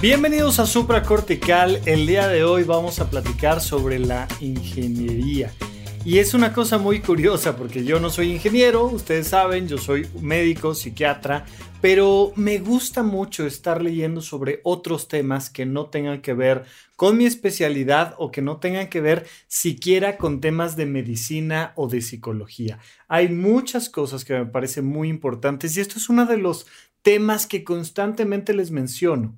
Bienvenidos a Supracortical. El día de hoy vamos a platicar sobre la ingeniería. Y es una cosa muy curiosa porque yo no soy ingeniero, ustedes saben, yo soy médico, psiquiatra, pero me gusta mucho estar leyendo sobre otros temas que no tengan que ver con mi especialidad o que no tengan que ver siquiera con temas de medicina o de psicología. Hay muchas cosas que me parecen muy importantes y esto es uno de los temas que constantemente les menciono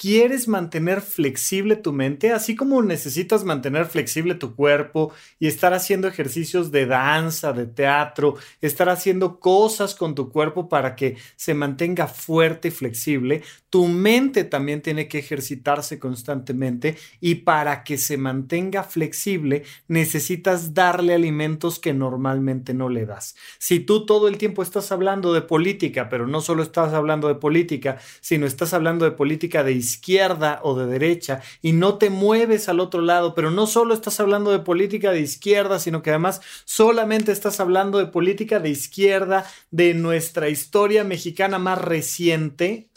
quieres mantener flexible tu mente, así como necesitas mantener flexible tu cuerpo y estar haciendo ejercicios de danza, de teatro, estar haciendo cosas con tu cuerpo para que se mantenga fuerte y flexible, tu mente también tiene que ejercitarse constantemente y para que se mantenga flexible necesitas darle alimentos que normalmente no le das. Si tú todo el tiempo estás hablando de política, pero no solo estás hablando de política, sino estás hablando de política de izquierda o de derecha y no te mueves al otro lado, pero no solo estás hablando de política de izquierda, sino que además solamente estás hablando de política de izquierda de nuestra historia mexicana más reciente,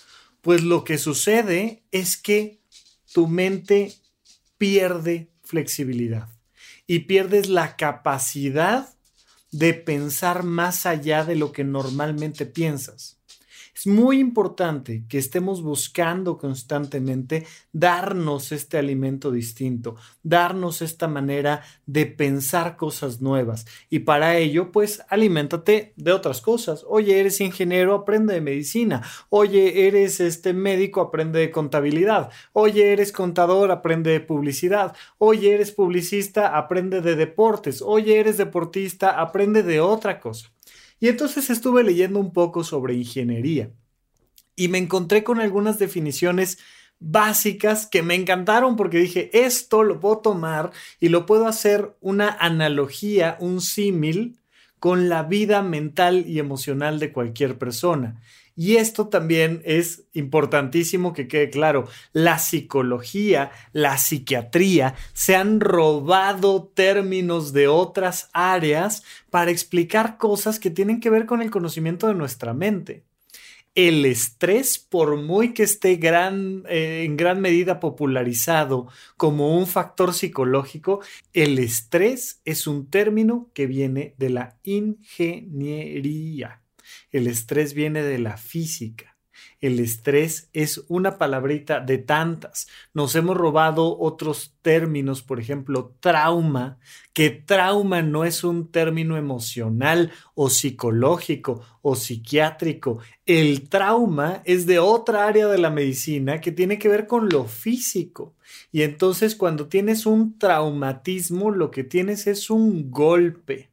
pues lo que sucede es que tu mente pierde flexibilidad y pierdes la capacidad de pensar más allá de lo que normalmente piensas. Es muy importante que estemos buscando constantemente darnos este alimento distinto, darnos esta manera de pensar cosas nuevas. Y para ello, pues, aliméntate de otras cosas. Oye, eres ingeniero, aprende de medicina. Oye, eres este médico, aprende de contabilidad. Oye, eres contador, aprende de publicidad. Oye, eres publicista, aprende de deportes. Oye, eres deportista, aprende de otra cosa. Y entonces estuve leyendo un poco sobre ingeniería y me encontré con algunas definiciones básicas que me encantaron porque dije, esto lo puedo tomar y lo puedo hacer una analogía, un símil con la vida mental y emocional de cualquier persona. Y esto también es importantísimo que quede claro. La psicología, la psiquiatría se han robado términos de otras áreas para explicar cosas que tienen que ver con el conocimiento de nuestra mente. El estrés, por muy que esté eh, en gran medida popularizado como un factor psicológico, el estrés es un término que viene de la ingeniería. El estrés viene de la física. El estrés es una palabrita de tantas. Nos hemos robado otros términos, por ejemplo, trauma, que trauma no es un término emocional o psicológico o psiquiátrico. El trauma es de otra área de la medicina que tiene que ver con lo físico. Y entonces cuando tienes un traumatismo, lo que tienes es un golpe.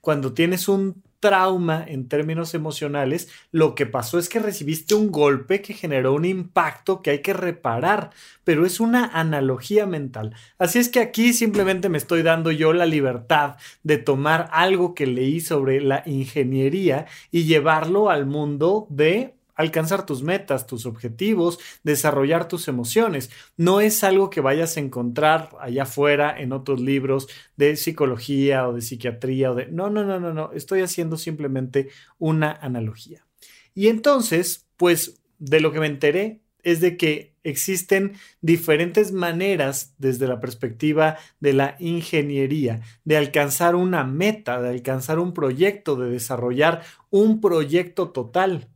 Cuando tienes un trauma en términos emocionales, lo que pasó es que recibiste un golpe que generó un impacto que hay que reparar, pero es una analogía mental. Así es que aquí simplemente me estoy dando yo la libertad de tomar algo que leí sobre la ingeniería y llevarlo al mundo de alcanzar tus metas, tus objetivos, desarrollar tus emociones. No es algo que vayas a encontrar allá afuera en otros libros de psicología o de psiquiatría o de... No, no, no, no, no. Estoy haciendo simplemente una analogía. Y entonces, pues de lo que me enteré es de que existen diferentes maneras desde la perspectiva de la ingeniería de alcanzar una meta, de alcanzar un proyecto, de desarrollar un proyecto total.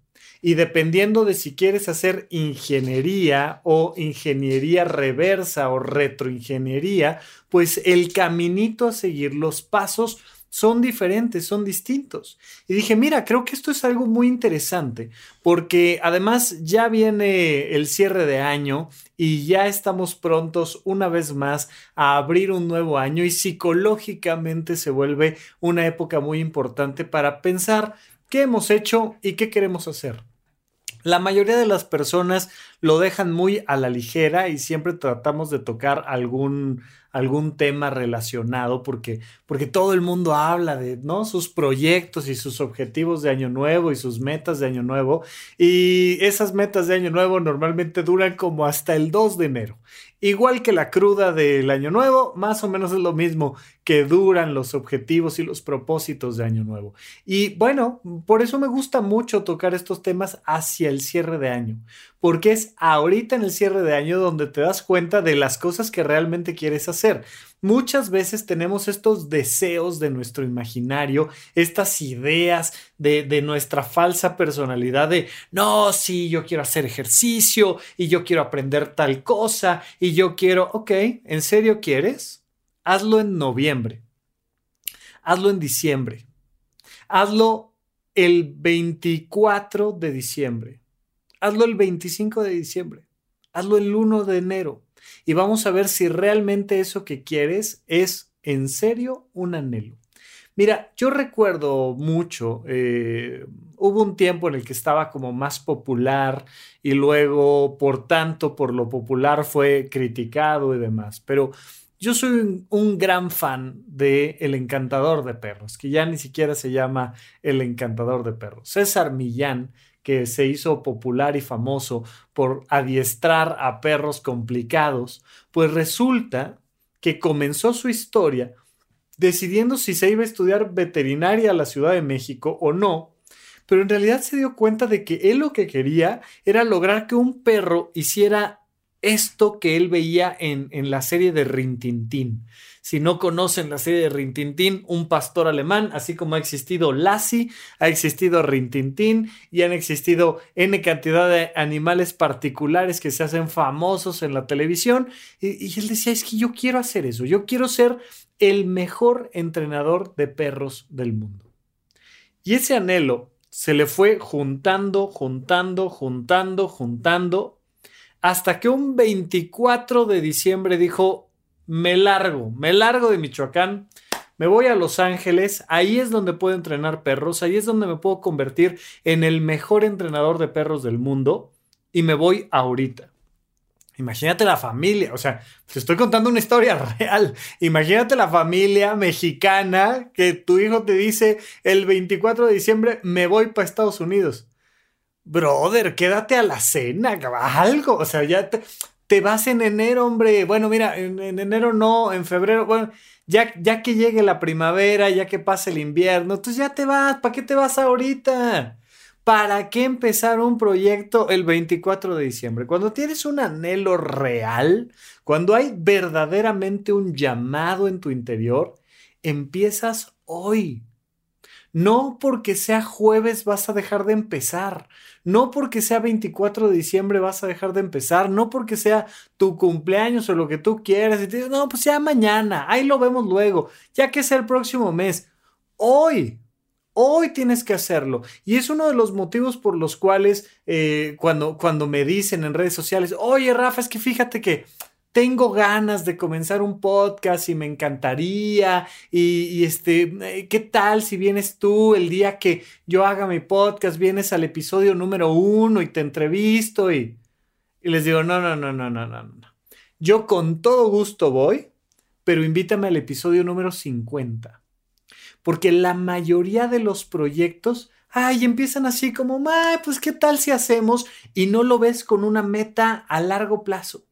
Y dependiendo de si quieres hacer ingeniería o ingeniería reversa o retroingeniería, pues el caminito a seguir, los pasos son diferentes, son distintos. Y dije, mira, creo que esto es algo muy interesante, porque además ya viene el cierre de año y ya estamos prontos una vez más a abrir un nuevo año y psicológicamente se vuelve una época muy importante para pensar qué hemos hecho y qué queremos hacer. La mayoría de las personas lo dejan muy a la ligera y siempre tratamos de tocar algún, algún tema relacionado porque, porque todo el mundo habla de ¿no? sus proyectos y sus objetivos de año nuevo y sus metas de año nuevo. Y esas metas de año nuevo normalmente duran como hasta el 2 de enero. Igual que la cruda del año nuevo, más o menos es lo mismo que duran los objetivos y los propósitos de año nuevo. Y bueno, por eso me gusta mucho tocar estos temas hacia el cierre de año, porque es ahorita en el cierre de año donde te das cuenta de las cosas que realmente quieres hacer. Muchas veces tenemos estos deseos de nuestro imaginario, estas ideas de, nuestra falsa personalidad de, no, sí, yo quiero hacer ejercicio y yo quiero aprender tal cosa y yo quiero, ok, ¿en serio quieres? Hazlo en noviembre, hazlo en diciembre, hazlo el 24 de diciembre, hazlo el 25 de diciembre, hazlo el 1 de enero y vamos a ver si realmente eso que quieres es en serio un anhelo. Mira, yo recuerdo mucho, eh, hubo un tiempo en el que estaba como más popular y luego, por tanto, por lo popular fue criticado y demás, pero yo soy un, un, gran fan de El Encantador de Perros, que ya ni siquiera se llama El Encantador de Perros. César Millán que se hizo popular y famoso por adiestrar a perros complicados, pues resulta que comenzó su historia decidiendo si se iba a estudiar veterinaria a la Ciudad de México o no, pero en realidad se dio cuenta de que él lo que quería era lograr que un perro hiciera esto que él veía en, en la serie de Rintintín. Si no conocen la serie de Rintintín, un pastor alemán, así como ha existido Lassie, ha existido Rintintín y han existido N cantidad de animales particulares que se hacen famosos en la televisión. Y, y él decía, es que yo quiero hacer eso, yo quiero ser el mejor entrenador de perros del mundo. Y ese anhelo se le fue juntando, juntando, juntando, juntando, hasta que un 24 de diciembre dijo, me largo, me largo de Michoacán, me voy a Los Ángeles, ahí es donde puedo entrenar perros, ahí es donde me puedo convertir en el mejor entrenador de perros del mundo y me voy ahorita. Imagínate la familia, o sea, te estoy contando una historia real. Imagínate la familia mexicana que tu hijo te dice el 24 de diciembre me voy para Estados Unidos. Brother, quédate a la cena, algo. O sea, ya te, vas en enero, hombre. Bueno, mira, en, enero no, en febrero, bueno, ya, ya que llegue la primavera, ya que pase el invierno, entonces ya te vas. ¿Para qué te vas ahorita? ¿Para qué empezar un proyecto el 24 de diciembre? Cuando tienes un anhelo real, cuando hay verdaderamente un llamado en tu interior, empiezas hoy. No porque sea jueves vas a dejar de empezar. No porque sea 24 de diciembre vas a dejar de empezar. No porque sea tu cumpleaños o lo que tú quieras. Y no, pues sea mañana. Ahí lo vemos luego. Ya que sea el próximo mes. Hoy. Hoy tienes que hacerlo. Y es uno de los motivos por los cuales eh, cuando, cuando me dicen en redes sociales, oye Rafa, es que fíjate que tengo ganas de comenzar un podcast y me encantaría. Y, este, eh, ¿qué tal si vienes tú el día que yo haga mi podcast, vienes al episodio número uno y te entrevisto? Y, y les digo, no, no, no, no, no, no, no. Yo con todo gusto voy, pero invítame al episodio número 50. Porque la mayoría de los proyectos ay, empiezan así como, pues qué tal si hacemos y no lo ves con una meta a largo plazo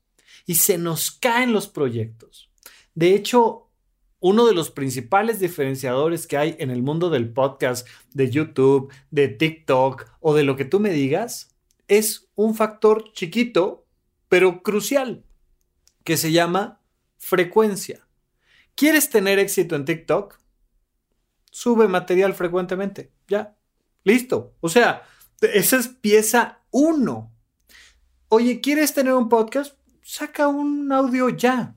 y se nos caen los proyectos. De hecho, uno de los principales diferenciadores que hay en el mundo del podcast, de YouTube, de TikTok o de lo que tú me digas, es un factor chiquito, pero crucial, que se llama frecuencia. ¿Quieres tener éxito en TikTok? Sube material frecuentemente. Ya. Listo. O sea, esa es pieza uno. Oye, ¿quieres tener un podcast? Saca un audio ya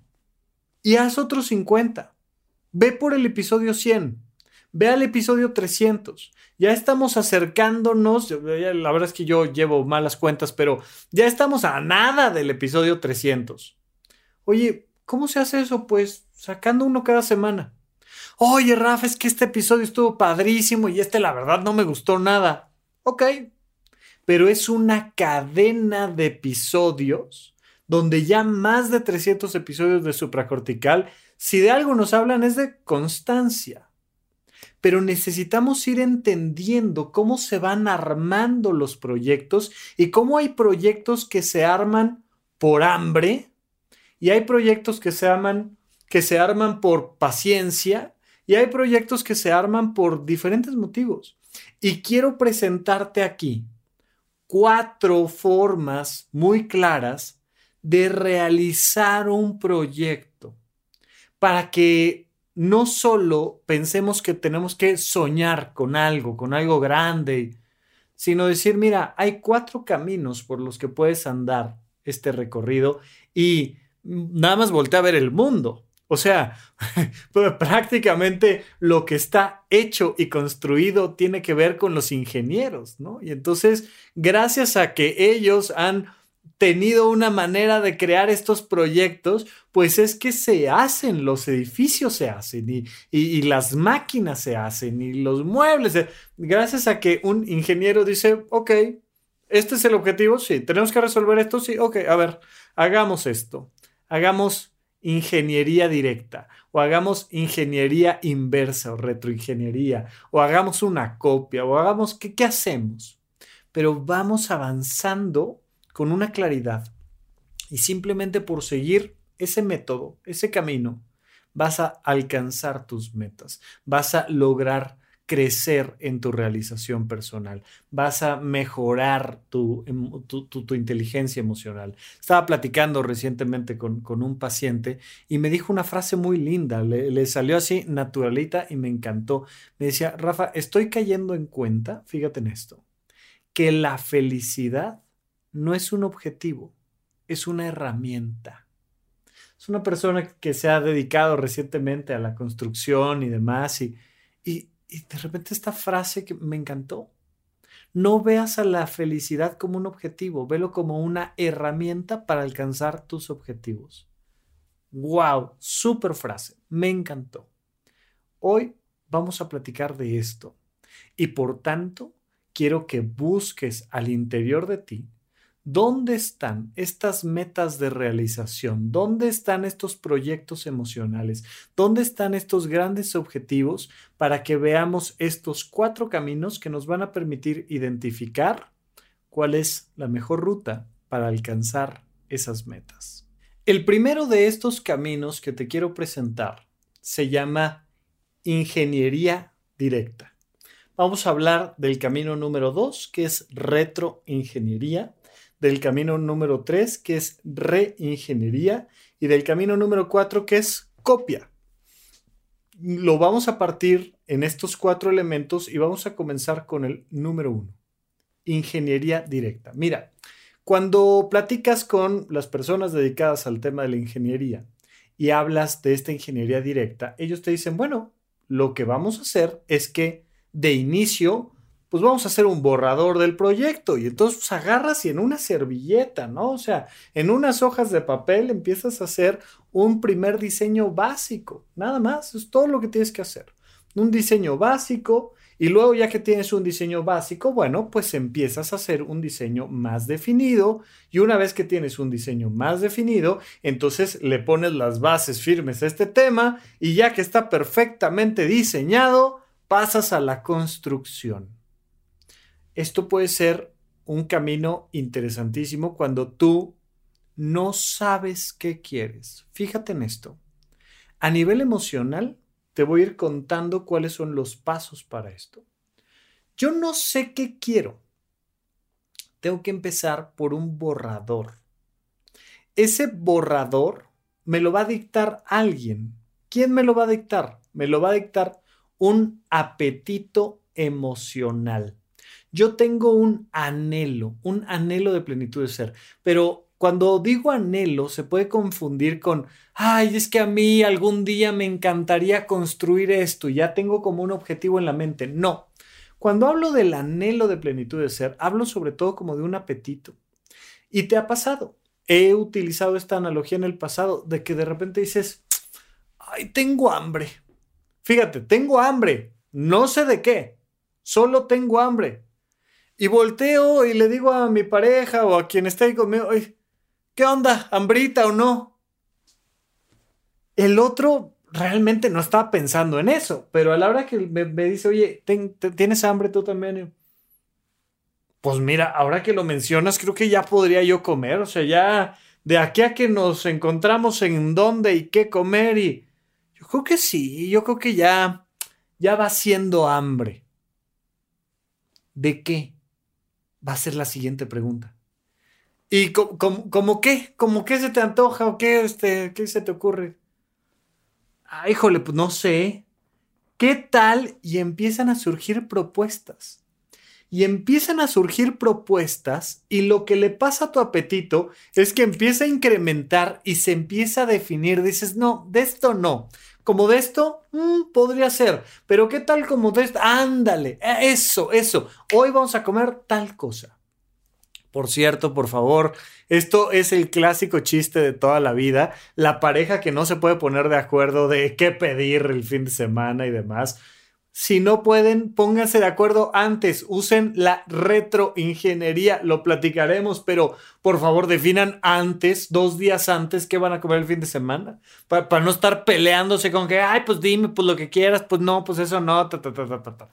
y haz otros 50. Ve por el episodio 100. Ve al episodio 300. Ya estamos acercándonos. La verdad es que yo llevo malas cuentas, pero ya estamos a nada del episodio 300. Oye, ¿cómo se hace eso? Pues sacando uno cada semana. Oye, Rafa, es que este episodio estuvo padrísimo y este la verdad no me gustó nada. Ok, pero es una cadena de episodios donde ya más de 300 episodios de supracortical, si de algo nos hablan es de constancia. Pero necesitamos ir entendiendo cómo se van armando los proyectos y cómo hay proyectos que se arman por hambre y hay proyectos que se que se arman por paciencia y hay proyectos que se arman por diferentes motivos. Y quiero presentarte aquí cuatro formas muy claras de realizar un proyecto para que no solo pensemos que tenemos que soñar con algo, con algo grande, sino decir, mira, hay cuatro caminos por los que puedes andar este recorrido y nada más voltea a ver el mundo. O sea, pues, prácticamente lo que está hecho y construido tiene que ver con los ingenieros, ¿no? Y entonces, gracias a que ellos han tenido una manera de crear estos proyectos, pues es que se hacen, los edificios se hacen y, las máquinas se hacen y los muebles. Gracias a que un ingeniero dice, ok, este es el objetivo, sí, tenemos que resolver esto, sí, ok, a ver, hagamos esto, hagamos ingeniería directa o hagamos ingeniería inversa o retroingeniería o hagamos una copia o hagamos, ¿qué, qué hacemos? Pero vamos avanzando con una claridad y simplemente por seguir ese método, ese camino, vas a alcanzar tus metas, vas a lograr crecer en tu realización personal, vas a mejorar tu, em, tu, inteligencia emocional. Estaba platicando recientemente con, un paciente y me dijo una frase muy linda, le, le, salió así naturalita y me encantó. Me decía, Rafa, estoy cayendo en cuenta, fíjate en esto, que la felicidad no es un objetivo, es una herramienta. Es una persona que se ha dedicado recientemente a la construcción y demás y, y y de repente esta frase que me encantó. No veas a la felicidad como un objetivo, velo como una herramienta para alcanzar tus objetivos. ¡Wow! Super frase, me encantó. Hoy vamos a platicar de esto y por tanto quiero que busques al interior de ti ¿Dónde están estas metas de realización? ¿Dónde están estos proyectos emocionales? ¿Dónde están estos grandes objetivos para que veamos estos cuatro caminos que nos van a permitir identificar cuál es la mejor ruta para alcanzar esas metas? El primero de estos caminos que te quiero presentar se llama ingeniería directa. Vamos a hablar del camino número dos, que es retroingeniería del camino número 3, que es reingeniería, y del camino número 4, que es copia. Lo vamos a partir en estos cuatro elementos y vamos a comenzar con el número 1, ingeniería directa. Mira, cuando platicas con las personas dedicadas al tema de la ingeniería y hablas de esta ingeniería directa, ellos te dicen, bueno, lo que vamos a hacer es que de inicio pues vamos a hacer un borrador del proyecto y entonces pues, agarras y en una servilleta, ¿no? O sea, en unas hojas de papel empiezas a hacer un primer diseño básico, nada más, es todo lo que tienes que hacer. Un diseño básico y luego ya que tienes un diseño básico, bueno, pues empiezas a hacer un diseño más definido y una vez que tienes un diseño más definido, entonces le pones las bases firmes a este tema y ya que está perfectamente diseñado, pasas a la construcción. Esto puede ser un camino interesantísimo cuando tú no sabes qué quieres. Fíjate en esto. A nivel emocional, te voy a ir contando cuáles son los pasos para esto. Yo no sé qué quiero. Tengo que empezar por un borrador. Ese borrador me lo va a dictar alguien. ¿Quién me lo va a dictar? Me lo va a dictar un apetito emocional yo tengo un anhelo, un anhelo de plenitud de ser, pero cuando digo anhelo se puede confundir con, ay, es que a mí algún día me encantaría construir esto, ya tengo como un objetivo en la mente. No, cuando hablo del anhelo de plenitud de ser, hablo sobre todo como de un apetito. Y te ha pasado. He utilizado esta analogía en el pasado de que de repente dices, ay, tengo hambre. Fíjate, tengo hambre. No sé de qué. Solo tengo hambre. Y volteo y le digo a mi pareja o a quien esté ahí conmigo, ¿qué onda? ¿Hambrita o no? El otro realmente no estaba pensando en eso, pero a la hora que me, dice, oye, ¿tienes hambre tú también? Pues mira, ahora que lo mencionas, creo que ya podría yo comer, o sea, ya de aquí a que nos encontramos en dónde y qué comer y yo creo que sí, yo creo que ya, ya va siendo hambre. ¿De qué? Va a ser la siguiente pregunta. ¿Y como, qué? ¿Cómo qué se te antoja o qué, este, qué se te ocurre? Ah, híjole, pues no sé. ¿Qué tal? Y empiezan a surgir propuestas. Y empiezan a surgir propuestas y lo que le pasa a tu apetito es que empieza a incrementar y se empieza a definir. Dices, no, de esto no. Como de esto, mm, podría ser. Pero ¿qué tal como de esto? Ándale, eso, eso. Hoy vamos a comer tal cosa. Por cierto, por favor, esto es el clásico chiste de toda la vida. La pareja que no se puede poner de acuerdo de qué pedir el fin de semana y demás. Si no pueden, pónganse de acuerdo antes, usen la retroingeniería, lo platicaremos, pero por favor definan antes, dos días antes, qué van a comer el fin de semana, para, no estar peleándose con que, ay, pues dime, pues lo que quieras, pues no, pues eso no, ta, ta, ta, ta, ta, ta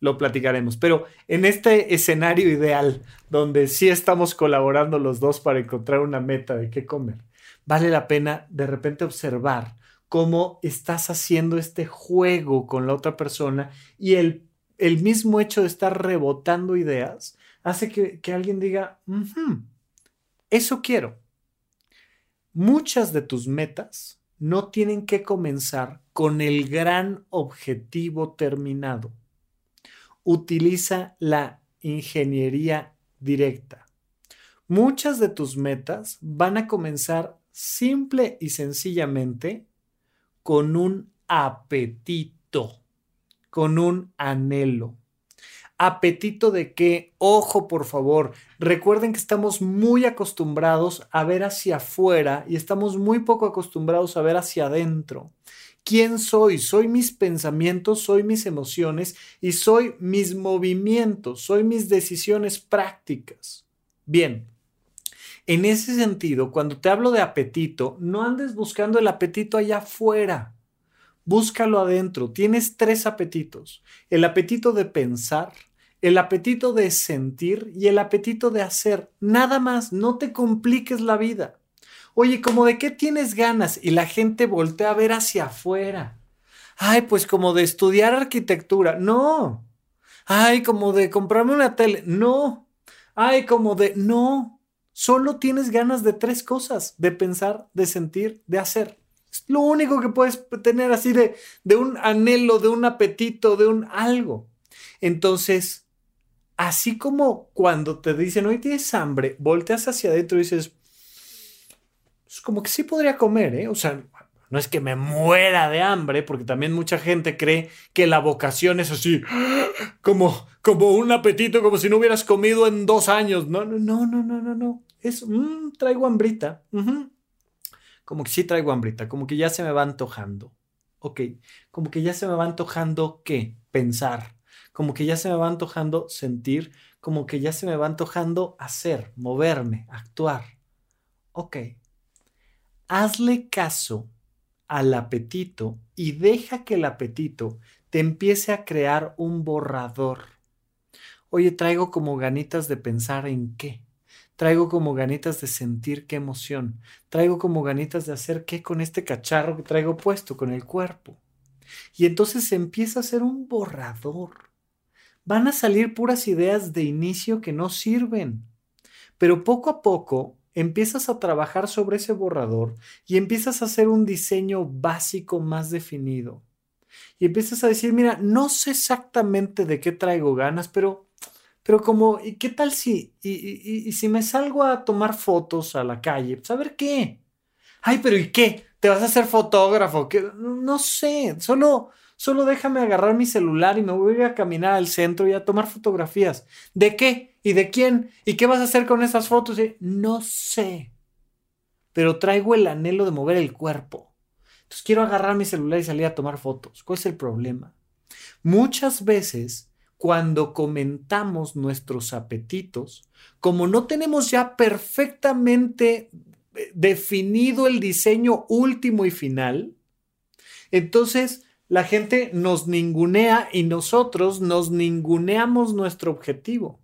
lo platicaremos. Pero en este escenario ideal, donde sí estamos colaborando los dos para encontrar una meta de qué comer, vale la pena de repente observar cómo estás haciendo este juego con la otra persona y el, el mismo hecho de estar rebotando ideas hace que, alguien diga, eso quiero. Muchas de tus metas no tienen que comenzar con el gran objetivo terminado utiliza la ingeniería directa. Muchas de tus metas van a comenzar simple y sencillamente con un apetito, con un anhelo. Apetito de qué? Ojo, por favor. Recuerden que estamos muy acostumbrados a ver hacia afuera y estamos muy poco acostumbrados a ver hacia adentro. ¿Quién soy? Soy mis pensamientos, soy mis emociones y soy mis movimientos, soy mis decisiones prácticas. Bien, en ese sentido, cuando te hablo de apetito, no andes buscando el apetito allá afuera. Búscalo adentro. Tienes tres apetitos. El apetito de pensar, el apetito de sentir y el apetito de hacer. Nada más, no te compliques la vida. Oye, ¿como de qué tienes ganas? Y la gente voltea a ver hacia afuera. Ay, pues como de estudiar arquitectura. No. Ay, como de comprarme una tele. No. Ay, como de... No. Solo tienes ganas de tres cosas. De pensar, de sentir, de hacer. Es lo único que puedes tener así de, de un anhelo, de un apetito, de un algo. Entonces, así como cuando te dicen, hoy tienes hambre, volteas hacia adentro y dices, pues, como que sí podría comer, ¿eh? O sea, no es que me muera de hambre, porque también mucha gente cree que la vocación es así, como, como un apetito, como si no hubieras comido en dos años. No, no, no, no, no, no, no. Es, mm, traigo hambrita. Como que sí traigo hambrita, como que ya se me va antojando. Ok, como que ya se me va antojando qué? Pensar. Como que ya se me va antojando sentir, como que ya se me va antojando hacer, moverme, actuar. Ok hazle caso al apetito y deja que el apetito te empiece a crear un borrador. Oye, traigo como ganitas de pensar en qué. Traigo como ganitas de sentir qué emoción. Traigo como ganitas de hacer qué con este cacharro que traigo puesto, con el cuerpo. Y entonces se empieza a hacer un borrador. Van a salir puras ideas de inicio que no sirven. Pero poco a poco empiezas a trabajar sobre ese borrador y empiezas a hacer un diseño básico más definido. Y empiezas a decir, mira, no sé exactamente de qué traigo ganas, pero, pero como, ¿y qué tal si, y, si me salgo a tomar fotos a la calle? ¿Saber pues, qué? Ay, pero ¿y qué? ¿Te vas a hacer fotógrafo? ¿Qué? No sé, solo, solo déjame agarrar mi celular y me voy a caminar al centro y a tomar fotografías. ¿De qué? ¿Y de quién? ¿Y qué vas a hacer con esas fotos? no sé. Pero traigo el anhelo de mover el cuerpo. Entonces quiero agarrar mi celular y salir a tomar fotos. ¿Cuál es el problema? Muchas veces cuando comentamos nuestros apetitos, como no tenemos ya perfectamente eh, definido el diseño último y final, entonces la gente nos ningunea y nosotros nos ninguneamos nuestro objetivo.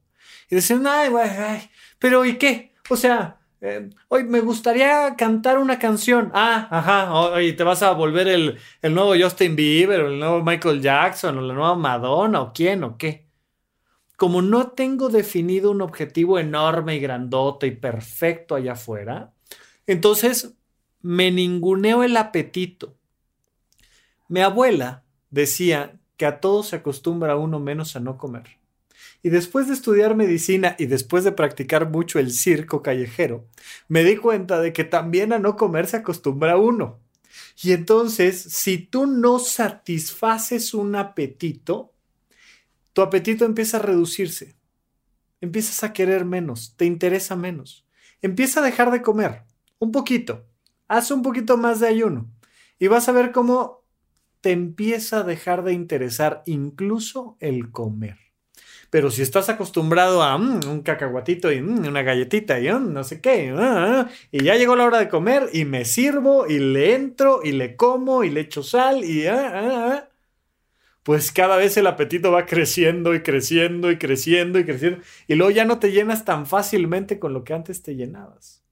Y dicen, ay, ay, pero ¿y qué? O sea, eh, hoy me gustaría cantar una canción. Ah, ajá, y te vas a volver el, el, nuevo Justin Bieber, o el nuevo Michael Jackson, o la nueva Madonna, o quién, o qué. Como no tengo definido un objetivo enorme y grandote y perfecto allá afuera, entonces me ninguneo el apetito. Mi abuela decía que a todos se acostumbra uno menos a no comer. Y después de estudiar medicina y después de practicar mucho el circo callejero, me di cuenta de que también a no comer se acostumbra uno. Y entonces, si tú no satisfaces un apetito, tu apetito empieza a reducirse. Empiezas a querer menos, te interesa menos. Empieza a dejar de comer, un poquito. Haz un poquito más de ayuno. Y vas a ver cómo te empieza a dejar de interesar incluso el comer. Pero si estás acostumbrado a mm, un cacahuatito y mm, una galletita y mm, no sé qué, ah, ah, y ya llegó la hora de comer y me sirvo y le entro y le como y le echo sal y ah, pues cada vez el apetito va creciendo y creciendo y creciendo y creciendo y luego ya no te llenas tan fácilmente con lo que antes te llenabas.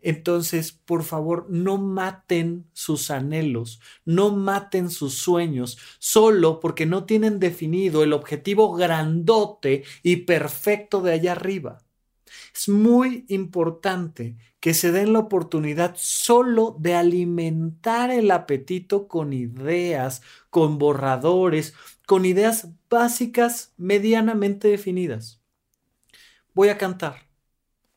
Entonces, por favor, no maten sus anhelos, no maten sus sueños, solo porque no tienen definido el objetivo grandote y perfecto de allá arriba. Es muy importante que se den la oportunidad solo de alimentar el apetito con ideas, con borradores, con ideas básicas medianamente definidas. Voy a cantar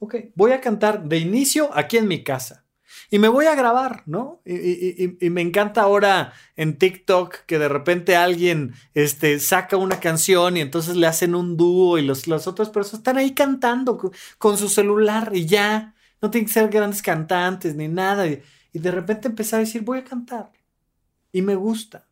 ok, voy a cantar de inicio aquí en mi casa. Y me voy a grabar, ¿no? Y, me encanta ahora en TikTok que de repente alguien este, saca una canción y entonces le hacen un dúo y los, las otras personas están ahí cantando con, su celular y ya. No tienen que ser grandes cantantes ni nada. Y, de repente empecé a decir, voy a cantar. Y me gusta.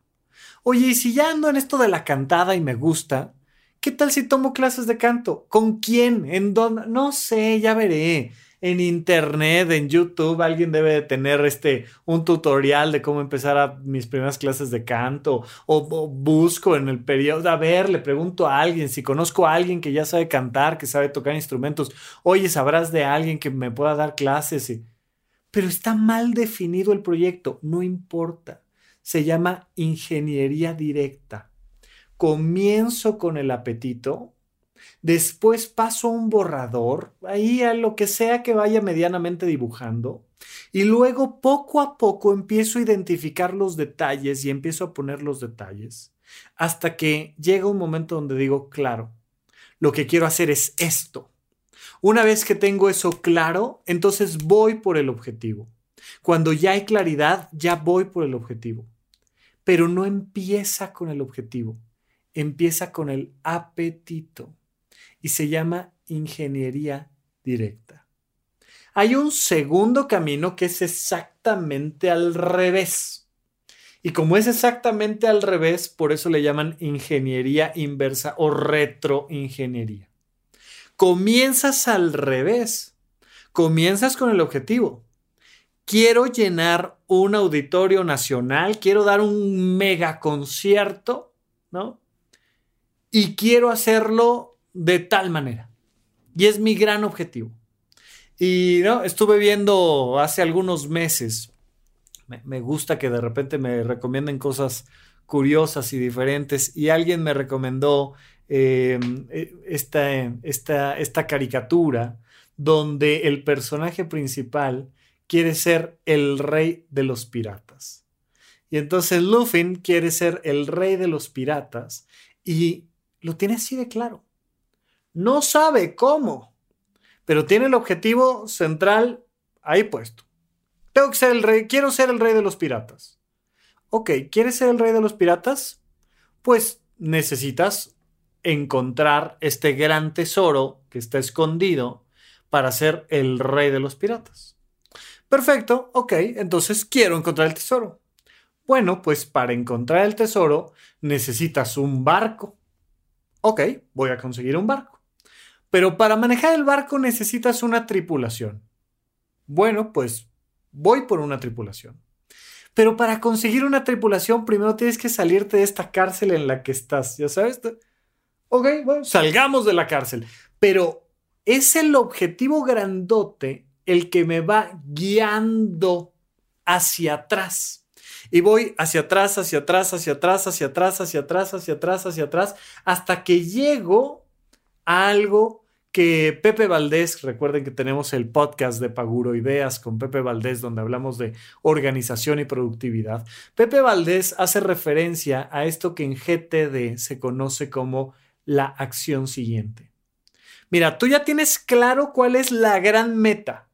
Oye, y si ya ando en esto de la cantada y me gusta, ¿Qué tal si tomo clases de canto? ¿Con quién? ¿En dónde? No sé, ya veré. En internet, en YouTube, alguien debe de tener este, un tutorial de cómo empezar a mis primeras clases de canto. O, busco en el periodo, a ver, le pregunto a alguien, si conozco a alguien que ya sabe cantar, que sabe tocar instrumentos. Oye, ¿sabrás de alguien que me pueda dar clases? Pero está mal definido el proyecto, no importa. Se llama ingeniería directa comienzo con el apetito, después paso a un borrador, ahí a lo que sea que vaya medianamente dibujando, y luego poco a poco empiezo a identificar los detalles y empiezo a poner los detalles, hasta que llega un momento donde digo, claro, lo que quiero hacer es esto. Una vez que tengo eso claro, entonces voy por el objetivo. Cuando ya hay claridad, ya voy por el objetivo. Pero no empieza con el objetivo empieza con el apetito y se llama ingeniería directa. Hay un segundo camino que es exactamente al revés. Y como es exactamente al revés, por eso le llaman ingeniería inversa o retroingeniería. Comienzas al revés. Comienzas con el objetivo. Quiero llenar un auditorio nacional, quiero dar un mega concierto, ¿no? Y quiero hacerlo de tal manera. Y es mi gran objetivo. Y ¿no? estuve viendo hace algunos meses, me, gusta que de repente me recomienden cosas curiosas y diferentes, y alguien me recomendó em, e, esta, esta, esta caricatura donde el personaje principal quiere ser el rey de los piratas. Y entonces Luffy quiere ser el rey de los piratas y lo tiene así de claro. No sabe cómo, pero tiene el objetivo central ahí puesto. Tengo que ser el rey, quiero ser el rey de los piratas. Ok, ¿quieres ser el rey de los piratas? Pues necesitas encontrar este gran tesoro que está escondido para ser el rey de los piratas. Perfecto, ok, entonces quiero encontrar el tesoro. Bueno, pues para encontrar el tesoro necesitas un barco Ok, voy a conseguir un barco. Pero para manejar el barco necesitas una tripulación. Bueno, pues voy por una tripulación. Pero para conseguir una tripulación, primero tienes que salirte de esta cárcel en la que estás, ¿ya sabes? Ok, bueno, salgamos de la cárcel. Pero es el objetivo grandote el que me va guiando hacia atrás. Y voy hacia atrás, hacia atrás, hacia atrás, hacia atrás, hacia atrás, hacia atrás, hacia atrás, hasta que llego a algo que Pepe Valdés, recuerden que tenemos el podcast de Paguro Ideas con Pepe Valdés donde hablamos de organización y productividad. Pepe Valdés hace referencia a esto que en GTD se conoce como la acción siguiente. Mira, tú ya tienes claro cuál es la gran meta.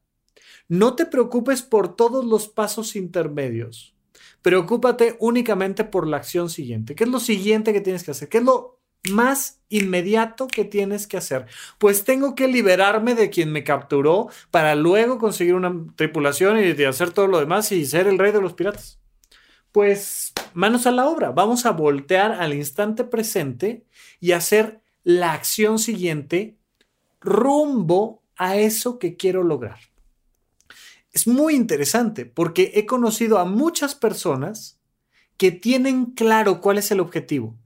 No te preocupes por todos los pasos intermedios. Preocúpate únicamente por la acción siguiente. ¿Qué es lo siguiente que tienes que hacer? ¿Qué es lo más inmediato que tienes que hacer? Pues tengo que liberarme de quien me capturó para luego conseguir una tripulación y hacer todo lo demás y ser el rey de los piratas. Pues manos a la obra, vamos a voltear al instante presente y hacer la acción siguiente rumbo a eso que quiero lograr. Es muy interesante porque he conocido a muchas personas que tienen claro cuál es el objetivo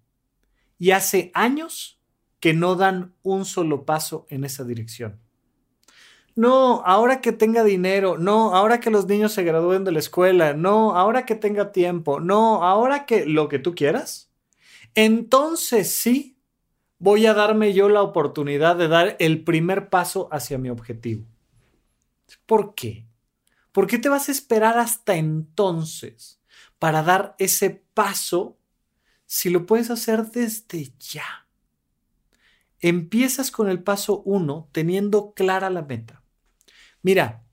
y hace años que no dan un solo paso en esa dirección. No, ahora que tenga dinero, no, ahora que los niños se gradúen de la escuela, no, ahora que tenga tiempo, no, ahora que lo que tú quieras, entonces sí voy a darme yo la oportunidad de dar el primer paso hacia mi objetivo. ¿Por qué? ¿Por qué te vas a esperar hasta entonces para dar ese paso si lo puedes hacer desde ya. Empiezas con el paso uno teniendo clara la meta. Mira,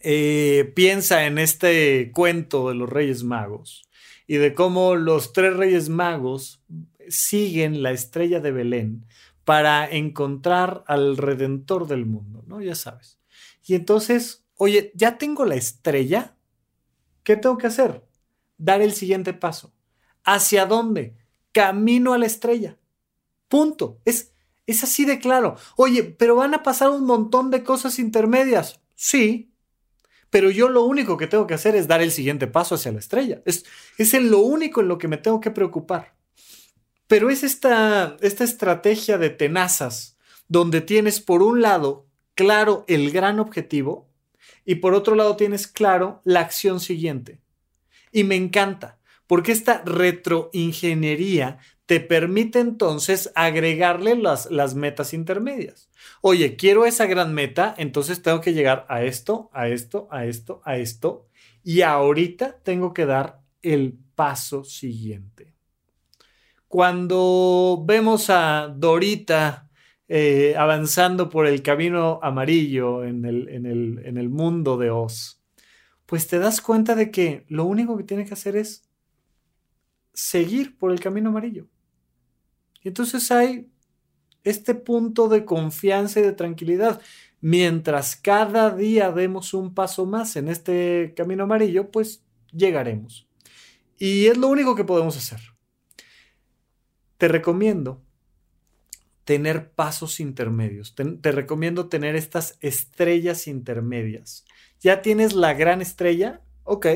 eh, piensa en este cuento de los Reyes Magos y de cómo los tres Reyes Magos siguen la estrella de Belén para encontrar al Redentor del mundo, ¿no? Ya sabes. Y entonces, oye, ya tengo la estrella, ¿qué tengo que hacer? Dar el siguiente paso. ¿Hacia dónde? Camino a la estrella. Punto. Es, es así de claro. Oye, pero van a pasar un montón de cosas intermedias. Sí, pero yo lo único que tengo que hacer es dar el siguiente paso hacia la estrella. Es, es en lo único en lo que me tengo que preocupar. Pero es esta, esta estrategia de tenazas donde tienes por un lado claro el gran objetivo y por otro lado tienes claro la acción siguiente. Y me encanta, porque esta retroingeniería te permite entonces agregarle las, metas intermedias. Oye, quiero esa gran meta, entonces tengo que llegar a esto, a esto, a esto, a esto, y ahorita tengo que dar el paso siguiente. Cuando vemos a Dorita eh, avanzando por el camino amarillo en el, en, el, en el mundo de Oz, pues te das cuenta de que lo único que tiene que hacer es seguir por el camino amarillo. Y entonces hay este punto de confianza y de tranquilidad. Mientras cada día demos un paso más en este camino amarillo, pues llegaremos. Y es lo único que podemos hacer. Te recomiendo tener pasos intermedios. Te, recomiendo tener estas estrellas intermedias. ¿Ya tienes la gran estrella? Ok.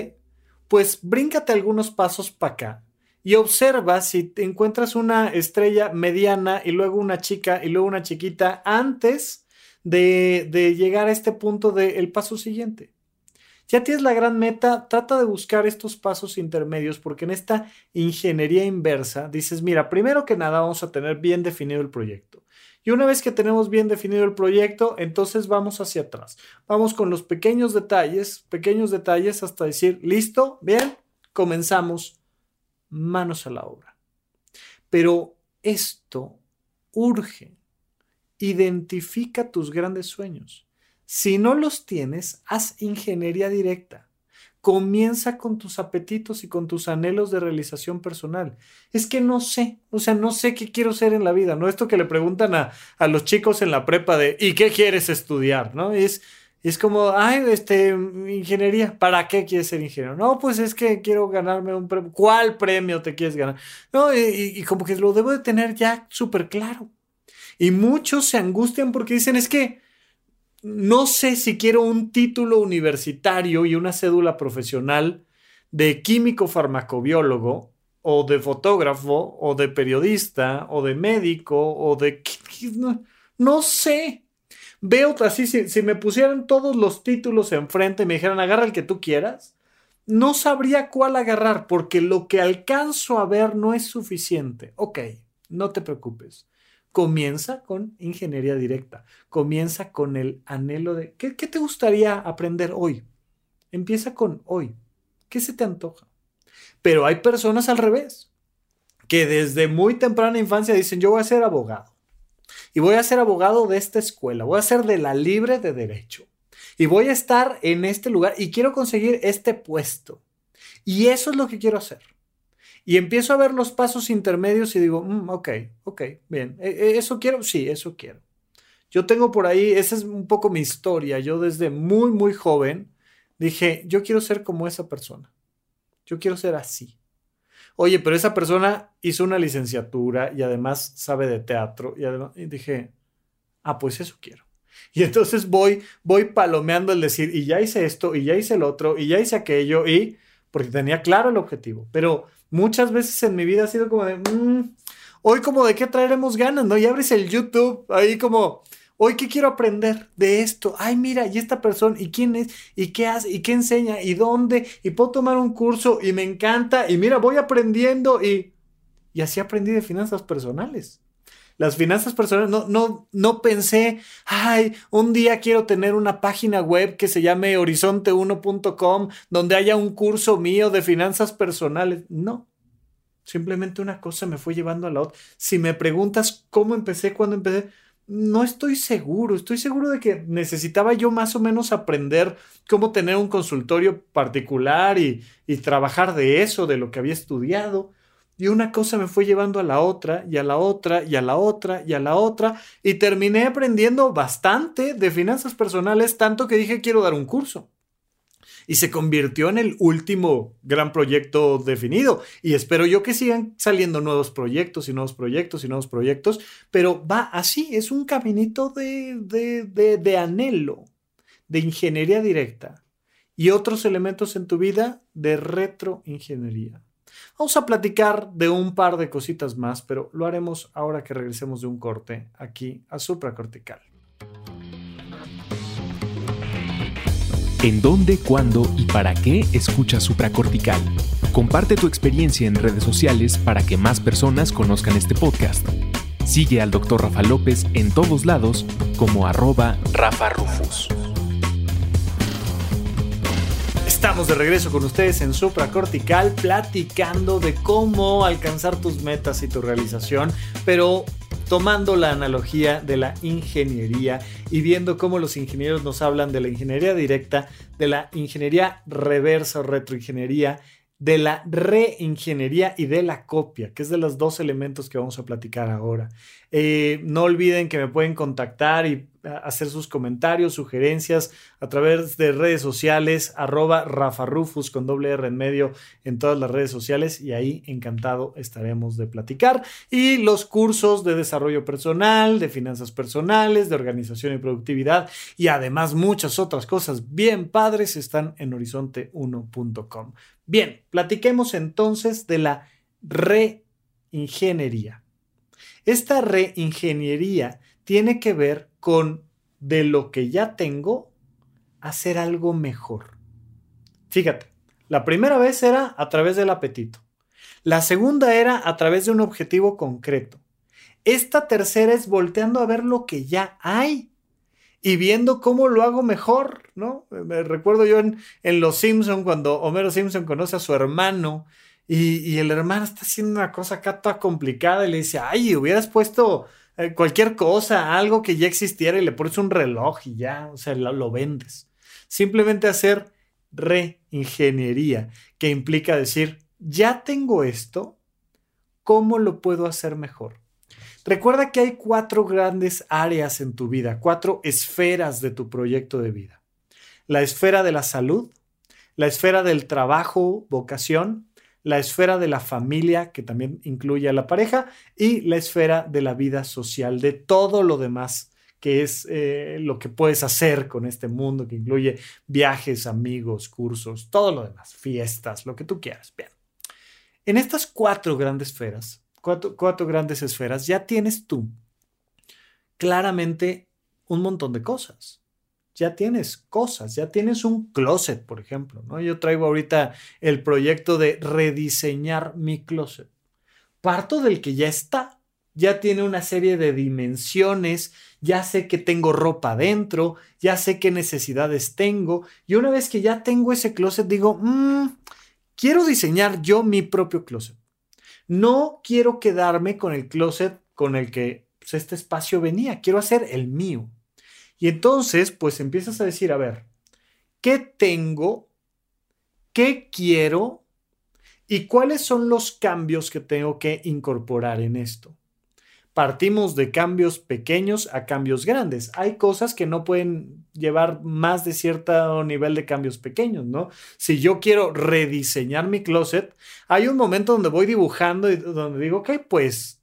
Pues bríncate algunos pasos para acá y observa si te encuentras una estrella mediana y luego una chica y luego una chiquita antes de, llegar a este punto del paso siguiente. Ya tienes la gran meta, trata de buscar estos pasos intermedios porque en esta ingeniería inversa dices, mira, primero que nada vamos a tener bien definido el proyecto. Y una vez que tenemos bien definido el proyecto, entonces vamos hacia atrás. Vamos con los pequeños detalles, pequeños detalles hasta decir, listo, bien, comenzamos manos a la obra. Pero esto urge. Identifica tus grandes sueños. Si no los tienes, haz ingeniería directa. Comienza con tus apetitos y con tus anhelos de realización personal. Es que no sé, o sea, no sé qué quiero ser en la vida, ¿no? Esto que le preguntan a, a los chicos en la prepa de ¿y qué quieres estudiar? ¿No? Es, es como, ay, este, ingeniería, ¿para qué quieres ser ingeniero? No, pues es que quiero ganarme un premio. ¿Cuál premio te quieres ganar? No, y, y como que lo debo de tener ya súper claro. Y muchos se angustian porque dicen, es que no sé si quiero un título universitario y una cédula profesional de químico farmacobiólogo o de fotógrafo o de periodista o de médico o de... No, no sé. Veo así, si, si, me pusieran todos los títulos enfrente y me dijeran agarra el que tú quieras, no sabría cuál agarrar porque lo que alcanzo a ver no es suficiente. Ok, no te preocupes. Comienza con ingeniería directa. Comienza con el anhelo de ¿qué, qué te gustaría aprender hoy? Empieza con hoy. ¿Qué se te antoja? Pero hay personas al revés, que desde muy temprana infancia dicen, yo voy a ser abogado. Y voy a ser abogado de esta escuela, voy a ser de la libre de derecho. Y voy a estar en este lugar y quiero conseguir este puesto. Y eso es lo que quiero hacer. Y empiezo a ver los pasos intermedios y digo, mm, ok, ok, bien, ¿E, e, ¿eso quiero? Sí, eso quiero. Yo tengo por ahí, esa es un poco mi historia. Yo desde muy, muy joven dije, yo quiero ser como esa persona. Yo quiero ser así. Oye, pero esa persona hizo una licenciatura y además sabe de teatro. Y, además, y dije, ah, pues eso quiero. Y entonces voy, voy palomeando el decir, y ya hice esto, y ya hice el otro, y ya hice aquello, y porque tenía claro el objetivo. Pero muchas veces en mi vida ha sido como de, mm, hoy como de qué traeremos ganas, ¿no? Y abres el YouTube ahí como, Hoy, ¿qué quiero aprender de esto? Ay, mira, y esta persona, ¿y quién es? ¿Y qué hace? ¿Y qué enseña? ¿Y dónde? Y puedo tomar un curso y me encanta. Y mira, voy aprendiendo y... Y así aprendí de finanzas personales. Las finanzas personales, no, no, no pensé, ay, un día quiero tener una página web que se llame horizonte1.com, donde haya un curso mío de finanzas personales. No, simplemente una cosa me fue llevando a la otra. Si me preguntas cómo empecé, cuándo empecé, no estoy seguro, estoy seguro de que necesitaba yo más o menos aprender cómo tener un consultorio particular y, trabajar de eso, de lo que había estudiado. Y una cosa me fue llevando a la otra y a la otra y a la otra y a la otra y terminé aprendiendo bastante de finanzas personales, tanto que dije quiero dar un curso y se convirtió en el último gran proyecto definido. Y espero yo que sigan saliendo nuevos proyectos y nuevos proyectos y nuevos proyectos, pero va así, es un caminito de, de, de, anhelo, de ingeniería directa y otros elementos en tu vida de retroingeniería. Vamos a platicar de un par de cositas más, pero lo haremos ahora que regresemos de un corte aquí a supracortical. ¿En dónde, cuándo y para qué escuchas supracortical? Comparte tu experiencia en redes sociales para que más personas conozcan este podcast. Sigue al Dr. Rafa López en todos lados como arroba Rafa Rufus. Estamos de regreso con ustedes en Supracortical platicando de cómo alcanzar tus metas y tu realización, pero tomando la analogía de la ingeniería y viendo cómo los ingenieros nos hablan de la ingeniería directa, de la ingeniería reversa o retroingeniería de la reingeniería y de la copia, que es de los dos elementos que vamos a platicar ahora. Eh, no olviden que me pueden contactar y hacer sus comentarios, sugerencias a través de redes sociales, arroba rafarufus con doble R en medio en todas las redes sociales y ahí encantado estaremos de platicar. Y los cursos de desarrollo personal, de finanzas personales, de organización y productividad y además muchas otras cosas bien padres están en horizonte1.com. Bien, platiquemos entonces de la reingeniería. Esta reingeniería tiene que ver con de lo que ya tengo hacer algo mejor. Fíjate, la primera vez era a través del apetito. La segunda era a través de un objetivo concreto. Esta tercera es volteando a ver lo que ya hay y viendo cómo lo hago mejor, ¿no? Me recuerdo yo en, Los Simpson cuando Homero Simpson conoce a su hermano y, el hermano está haciendo una cosa acá toda complicada y le dice, ay, hubieras puesto eh, cualquier cosa, algo que ya existiera y le pones un reloj y ya, o sea, lo, lo vendes. Simplemente hacer reingeniería, que implica decir, ya tengo esto, ¿cómo lo puedo hacer mejor? Recuerda que hay cuatro grandes áreas en tu vida, cuatro esferas de tu proyecto de vida. la esfera de la salud, la esfera del trabajo, vocación, la esfera de la familia, que también incluye a la pareja, y la esfera de la vida social, de todo lo demás que es eh, lo que puedes hacer con este mundo, que incluye viajes, amigos, cursos, todo lo demás, fiestas, lo que tú quieras. Bien. En estas cuatro grandes esferas, cuatro, cuatro grandes esferas, ya tienes tú claramente un montón de cosas ya tienes cosas, ya tienes un closet, por ejemplo, ¿no? Yo traigo ahorita el proyecto de rediseñar mi closet. Parto del que ya está, ya tiene una serie de dimensiones, ya sé que tengo ropa dentro, ya sé qué necesidades tengo, y una vez que ya tengo ese closet, digo, mmm, quiero diseñar yo mi propio closet. No quiero quedarme con el closet con el que pues, este espacio venía, quiero hacer el mío. Y entonces, pues empiezas a decir, a ver, ¿qué tengo? ¿Qué quiero? ¿Y cuáles son los cambios que tengo que incorporar en esto? Partimos de cambios pequeños a cambios grandes. Hay cosas que no pueden llevar más de cierto nivel de cambios pequeños, ¿no? Si yo quiero rediseñar mi closet, hay un momento donde voy dibujando y donde digo, ok, pues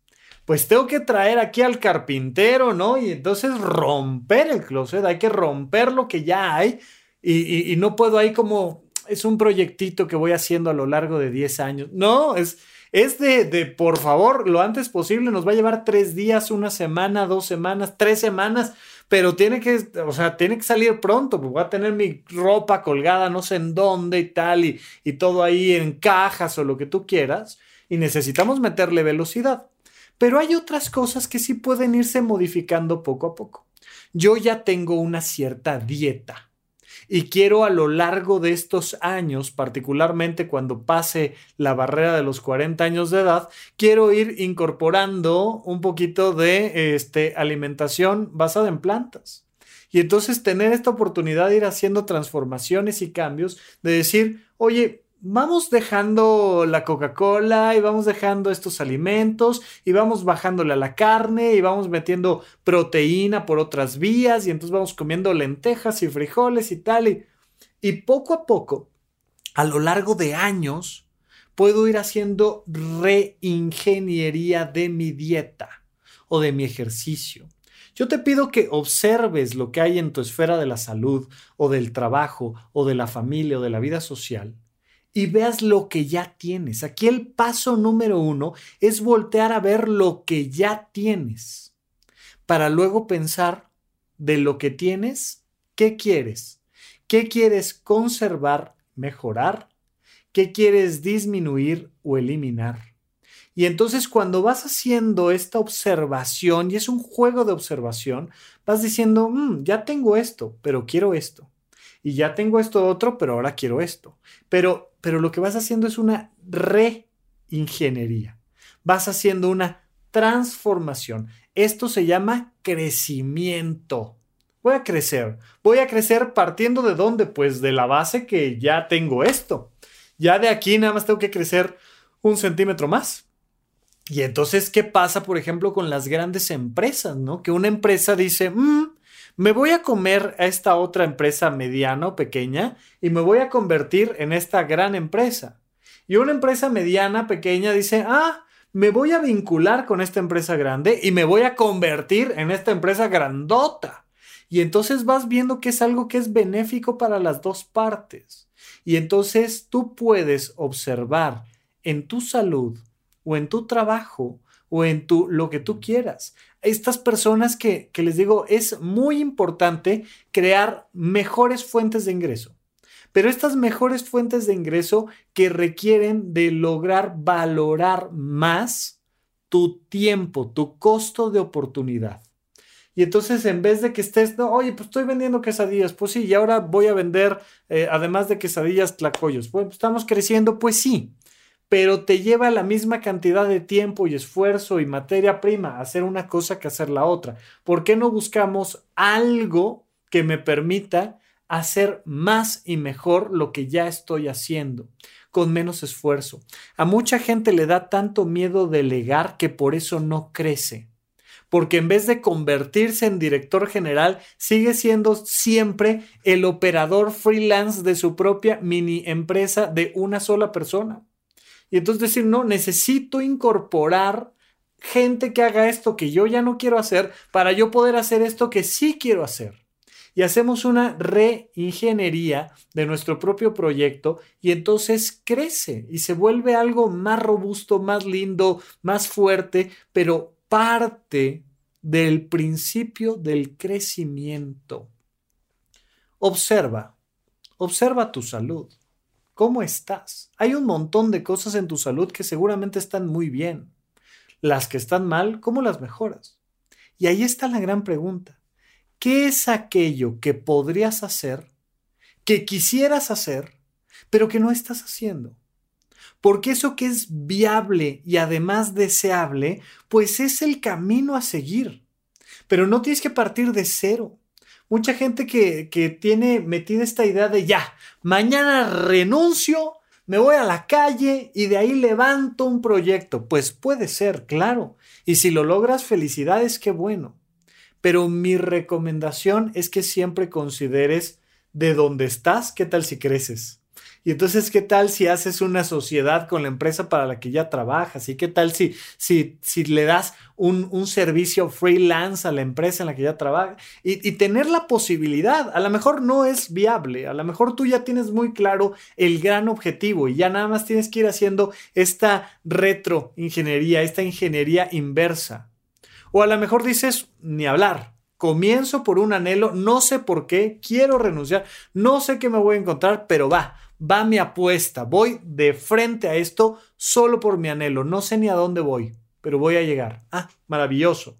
pues tengo que traer aquí al carpintero, ¿no? Y entonces romper el closet, hay que romper lo que ya hay y, no puedo ahí como, es un proyectito que voy haciendo a lo largo de 10 años. No, es, es de, por favor, lo antes posible, nos va a llevar tres días, una semana, dos semanas, tres semanas, pero tiene que, o sea, tiene que salir pronto, pues voy a tener mi ropa colgada no sé en dónde y tal, y todo ahí en cajas o lo que tú quieras, y necesitamos meterle velocidad. Pero hay otras cosas que sí pueden irse modificando poco a poco. Yo ya tengo una cierta dieta y quiero a lo largo de estos años, particularmente cuando pase la barrera de los 40 años de edad, quiero ir incorporando un poquito de este, alimentación basada en plantas. Y entonces tener esta oportunidad de ir haciendo transformaciones y cambios, de decir, oye, vamos dejando la Coca-Cola y vamos dejando estos alimentos y vamos bajándole a la carne y vamos metiendo proteína por otras vías y entonces vamos comiendo lentejas y frijoles y tal. Y, y poco a poco, a lo largo de años, puedo ir haciendo reingeniería de mi dieta o de mi ejercicio. Yo te pido que observes lo que hay en tu esfera de la salud o del trabajo o de la familia o de la vida social y veas lo que ya tienes. Aquí el paso número uno es voltear a ver lo que ya tienes para luego pensar de lo que tienes, ¿qué quieres? ¿Qué quieres conservar, mejorar? ¿Qué quieres disminuir o eliminar? Y entonces cuando vas haciendo esta observación, y es un juego de observación, vas diciendo, mm, ya tengo esto, pero quiero esto. Y ya tengo esto otro, pero ahora quiero esto. Pero pero lo que vas haciendo es una reingeniería. Vas haciendo una transformación. Esto se llama crecimiento. Voy a crecer. Voy a crecer partiendo de dónde? Pues de la base que ya tengo esto. Ya de aquí nada más tengo que crecer un centímetro más. Y entonces, ¿qué pasa, por ejemplo, con las grandes empresas? ¿no? Que una empresa dice, mm, me voy a comer a esta otra empresa mediana o pequeña y me voy a convertir en esta gran empresa. Y una empresa mediana, pequeña, dice, ah, me voy a vincular con esta empresa grande y me voy a convertir en esta empresa grandota. Y entonces vas viendo que es algo que es benéfico para las dos partes. Y entonces tú puedes observar en tu salud o en tu trabajo o en tu, lo que tú quieras. Estas personas que, que les digo, es muy importante crear mejores fuentes de ingreso. Pero estas mejores fuentes de ingreso que requieren de lograr valorar más tu tiempo, tu costo de oportunidad. Y entonces en vez de que estés, no, oye, pues estoy vendiendo quesadillas, pues sí, y ahora voy a vender, eh, además de quesadillas, tlacoyos. Pues estamos creciendo, pues sí, pero te lleva la misma cantidad de tiempo y esfuerzo y materia prima hacer una cosa que hacer la otra. ¿Por qué no buscamos algo que me permita hacer más y mejor lo que ya estoy haciendo? con menos esfuerzo. A mucha gente le da tanto miedo delegar que por eso no crece porque en vez de convertirse en director general, sigue siendo siempre el operador freelance de su propia mini empresa de una sola persona. Y entonces decir, no, necesito incorporar gente que haga esto que yo ya no quiero hacer para yo poder hacer esto que sí quiero hacer y hacemos una reingeniería de nuestro propio proyecto y entonces crece y se vuelve algo más robusto, más lindo, más fuerte, pero parte del principio del crecimiento. Observa, observa tu salud. ¿Cómo estás? Hay un montón de cosas en tu salud que seguramente están muy bien. Las que están mal, ¿cómo las mejoras? Y ahí está la gran pregunta. ¿Qué es aquello que podrías hacer, que quisieras hacer, pero que no estás haciendo? Porque eso que es viable y además deseable, pues es el camino a seguir. Pero no tienes que partir de cero. Mucha gente que, que tiene metida esta idea de ya, mañana renuncio, me voy a la calle y de ahí levanto un proyecto. Pues puede ser, claro. Y si lo logras, felicidades, qué bueno pero mi recomendación es que siempre consideres de dónde estás, qué tal si creces. Y entonces, ¿qué tal si haces una sociedad con la empresa para la que ya trabajas? ¿Y qué tal si, si, si le das un, un, servicio freelance a la empresa en la que ya trabajas? Y, y, tener la posibilidad, a lo mejor no es viable, a lo mejor tú ya tienes muy claro el gran objetivo y ya nada más tienes que ir haciendo esta retroingeniería, esta ingeniería inversa. O a lo mejor dices, ni hablar. Comienzo por un anhelo, no sé por qué, quiero renunciar, no sé qué me voy a encontrar, pero va, va mi apuesta. Voy de frente a esto solo por mi anhelo. No sé ni a dónde voy, pero voy a llegar. Ah, maravilloso.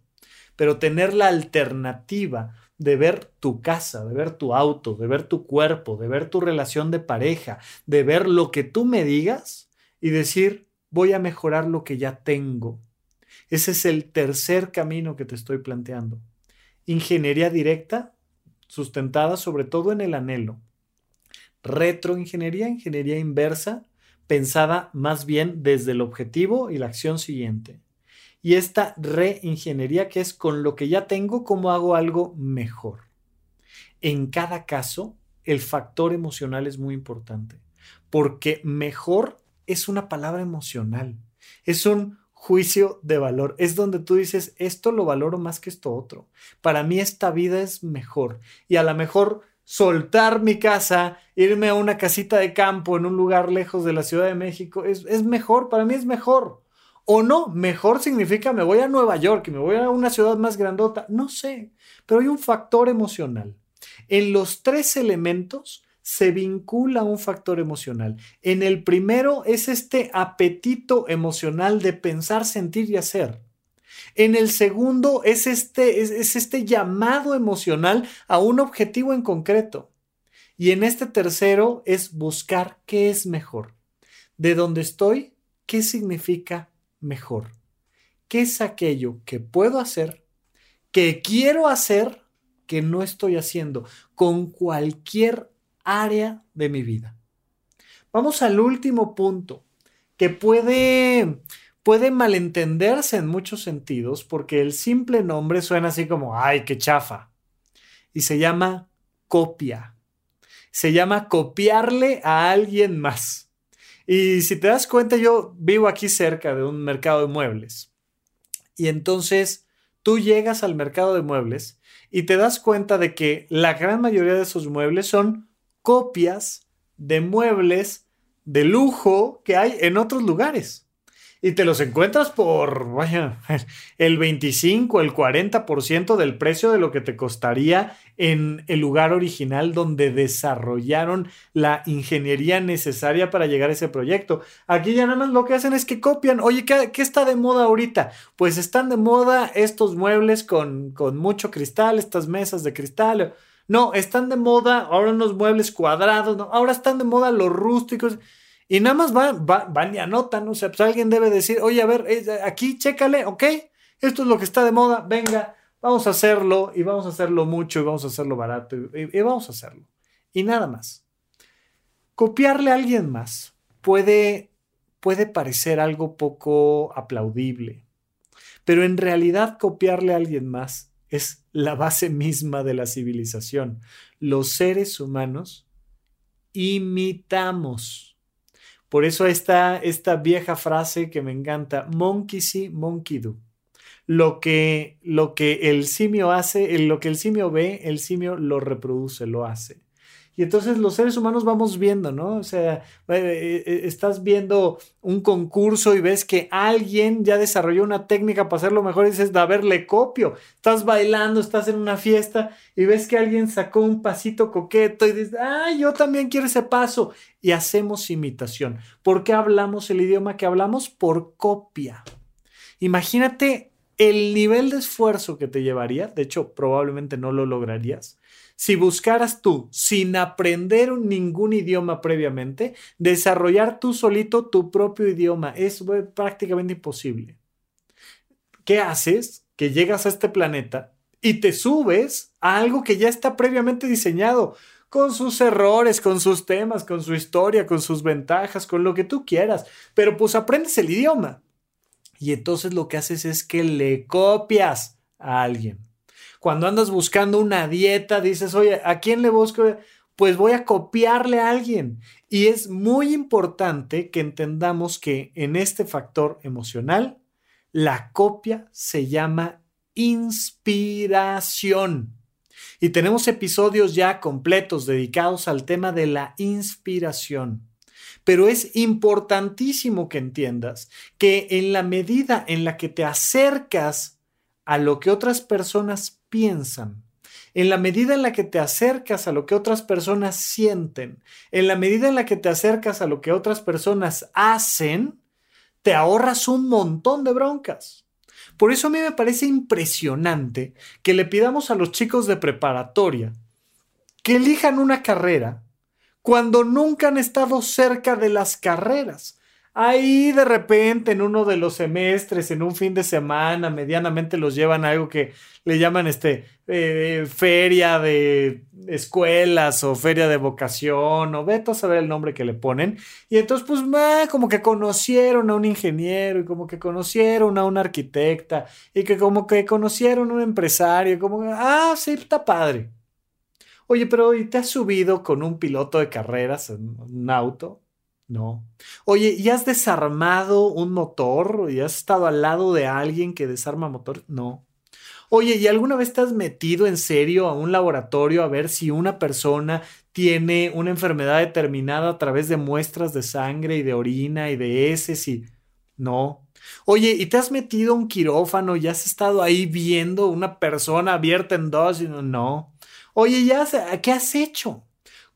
Pero tener la alternativa de ver tu casa, de ver tu auto, de ver tu cuerpo, de ver tu relación de pareja, de ver lo que tú me digas y decir, voy a mejorar lo que ya tengo. Ese es el tercer camino que te estoy planteando. Ingeniería directa, sustentada sobre todo en el anhelo. Retroingeniería, ingeniería inversa, pensada más bien desde el objetivo y la acción siguiente. Y esta reingeniería que es con lo que ya tengo, cómo hago algo mejor. En cada caso, el factor emocional es muy importante, porque mejor es una palabra emocional. Es un juicio de valor. Es donde tú dices, esto lo valoro más que esto otro. Para mí esta vida es mejor. Y a lo mejor soltar mi casa, irme a una casita de campo en un lugar lejos de la Ciudad de México, es, es mejor, para mí es mejor. O no, mejor significa me voy a Nueva York y me voy a una ciudad más grandota. No sé, pero hay un factor emocional. En los tres elementos se vincula un factor emocional. En el primero es este apetito emocional de pensar, sentir y hacer. En el segundo es este, es, este llamado emocional a un objetivo en concreto. Y en este tercero es buscar qué es mejor. De dónde estoy, qué significa mejor. ¿Qué es aquello que puedo hacer, que quiero hacer, que no estoy haciendo, con cualquier área de mi vida. Vamos al último punto, que puede, puede malentenderse en muchos sentidos porque el simple nombre suena así como, ay, qué chafa. Y se llama copia. Se llama copiarle a alguien más. Y si te das cuenta, yo vivo aquí cerca de un mercado de muebles. Y entonces tú llegas al mercado de muebles y te das cuenta de que la gran mayoría de esos muebles son copias de muebles de lujo que hay en otros lugares. Y te los encuentras por, vaya, el 25, el 40% del precio de lo que te costaría en el lugar original donde desarrollaron la ingeniería necesaria para llegar a ese proyecto. Aquí ya nada más lo que hacen es que copian. Oye, ¿qué, está de moda ahorita? Pues están de moda estos muebles con, con mucho cristal, estas mesas de cristal no, están de moda ahora unos muebles cuadrados, ¿no? ahora están de moda los rústicos. Y nada más van, van, y anotan, o sea, pues alguien debe decir, oye, a ver, aquí, chécale, ok, esto es lo que está de moda, venga, vamos a hacerlo y vamos a hacerlo mucho y vamos a hacerlo barato y, y vamos a hacerlo. Y nada más. Copiarle a alguien más puede, puede parecer algo poco aplaudible, Pero en realidad copiarle a alguien más es la base misma de la civilización. Los seres humanos imitamos. Por eso está esta vieja frase que me encanta, monkey see, monkey do. Lo que, lo que el simio hace, lo que el simio ve, el simio lo reproduce, lo hace. Y entonces los seres humanos vamos viendo, ¿no? O sea, eh, eh, estás viendo un concurso y ves que alguien ya desarrolló una técnica para hacerlo mejor y dices, a ver, le copio. Estás bailando, estás en una fiesta y ves que alguien sacó un pasito coqueto y dices, ah, yo también quiero ese paso. Y hacemos imitación. ¿Por qué hablamos el idioma que hablamos? Por copia. Imagínate el nivel de esfuerzo que te llevaría, de hecho probablemente no lo lograrías, si buscaras tú, sin aprender ningún idioma previamente, desarrollar tú solito tu propio idioma. Es prácticamente imposible. ¿Qué haces? Que llegas a este planeta y te subes a algo que ya está previamente diseñado, con sus errores, con sus temas, con su historia, con sus ventajas, con lo que tú quieras. Pero pues aprendes el idioma. Y entonces lo que haces es que le copias a alguien. Cuando andas buscando una dieta, dices, oye, ¿a quién le busco? Pues voy a copiarle a alguien. Y es muy importante que entendamos que en este factor emocional, la copia se llama inspiración. Y tenemos episodios ya completos dedicados al tema de la inspiración. Pero es importantísimo que entiendas que en la medida en la que te acercas a lo que otras personas piensan, en la medida en la que te acercas a lo que otras personas sienten, en la medida en la que te acercas a lo que otras personas hacen, te ahorras un montón de broncas. Por eso a mí me parece impresionante que le pidamos a los chicos de preparatoria que elijan una carrera cuando nunca han estado cerca de las carreras. Ahí de repente en uno de los semestres, en un fin de semana, medianamente los llevan a algo que le llaman este eh, feria de escuelas o feria de vocación o veto a saber el nombre que le ponen. Y entonces pues como que conocieron a un ingeniero y como que conocieron a un arquitecta y que como que conocieron a un empresario, como ah, sí, está padre. Oye, pero ¿y te has subido con un piloto de carreras en un auto? No. Oye, ¿y has desarmado un motor? ¿Y has estado al lado de alguien que desarma motor? No. Oye, ¿y alguna vez te has metido en serio a un laboratorio a ver si una persona tiene una enfermedad determinada a través de muestras de sangre y de orina y de heces y no? Oye, ¿y te has metido a un quirófano y has estado ahí viendo una persona abierta en dos y no? Oye, ¿ya qué has hecho?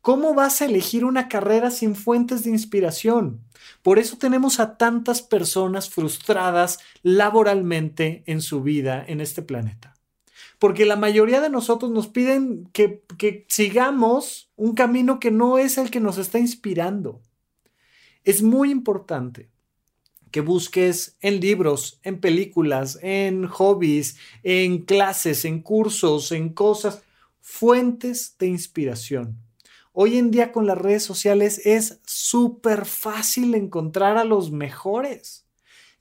¿Cómo vas a elegir una carrera sin fuentes de inspiración? Por eso tenemos a tantas personas frustradas laboralmente en su vida en este planeta. Porque la mayoría de nosotros nos piden que, sigamos un camino que no es el que nos está inspirando. Es muy importante que busques en libros, en películas, en hobbies, en clases, en cursos, en cosas, fuentes de inspiración Hoy en día con las redes sociales es súper fácil encontrar a los mejores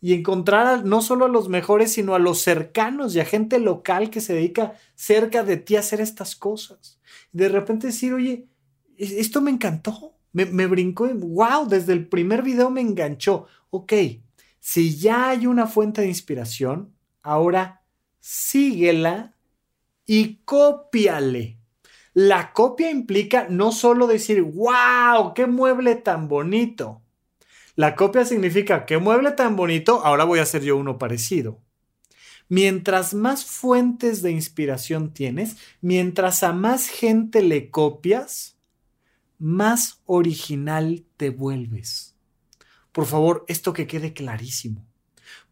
y encontrar no solo a los mejores, sino a los cercanos y a gente local que se dedica cerca de ti a hacer estas cosas. De repente decir, oye, esto me encantó, me, me brincó, wow, desde el primer video me enganchó. Ok, si ya hay una fuente de inspiración, ahora síguela y cópiale. La copia implica no solo decir, wow, qué mueble tan bonito. La copia significa, qué mueble tan bonito, ahora voy a hacer yo uno parecido. Mientras más fuentes de inspiración tienes, mientras a más gente le copias, más original te vuelves. Por favor, esto que quede clarísimo.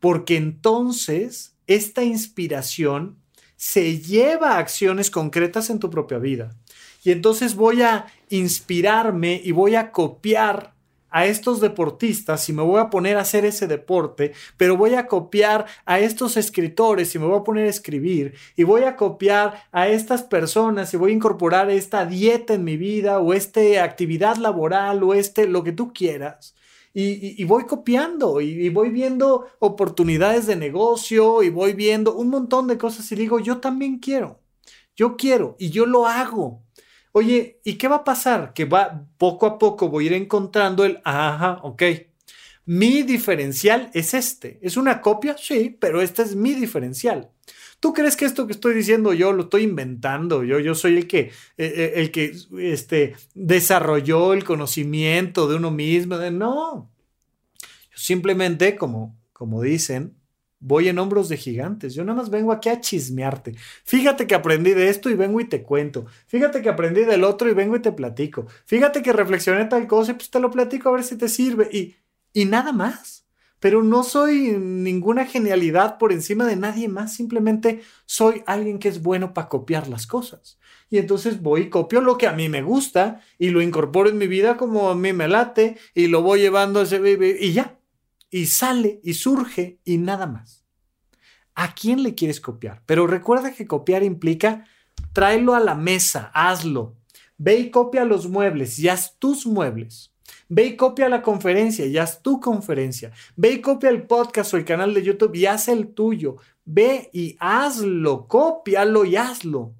Porque entonces esta inspiración se lleva a acciones concretas en tu propia vida. Y entonces voy a inspirarme y voy a copiar a estos deportistas y me voy a poner a hacer ese deporte, pero voy a copiar a estos escritores y me voy a poner a escribir y voy a copiar a estas personas y voy a incorporar esta dieta en mi vida o esta actividad laboral o este lo que tú quieras. Y, voy copiando y, voy viendo oportunidades de negocio y voy viendo un montón de cosas y digo, yo también quiero, yo quiero y yo lo hago. Oye, ¿y qué va a pasar? Que va poco a poco voy a ir encontrando el, ajá, ok. Mi diferencial es este. ¿Es una copia? Sí, pero este es mi diferencial. ¿Tú crees que esto que estoy diciendo yo lo estoy inventando? Yo, yo soy el que, eh, eh, el que este, desarrolló el conocimiento de uno mismo. No. Yo simplemente, como, como dicen, voy en hombros de gigantes. Yo nada más vengo aquí a chismearte. Fíjate que aprendí de esto y vengo y te cuento. Fíjate que aprendí del otro y vengo y te platico. Fíjate que reflexioné tal cosa y pues te lo platico a ver si te sirve. Y, y nada más pero no soy ninguna genialidad por encima de nadie más, simplemente soy alguien que es bueno para copiar las cosas. Y entonces voy y copio lo que a mí me gusta y lo incorporo en mi vida como a mí me late y lo voy llevando a ese y ya. Y sale y surge y nada más. ¿A quién le quieres copiar? Pero recuerda que copiar implica tráelo a la mesa, hazlo. Ve y copia los muebles y haz tus muebles. Ve y copia la conferencia y haz tu conferencia. Ve y copia el podcast o el canal de YouTube y haz el tuyo. Ve y hazlo, cópialo y hazlo.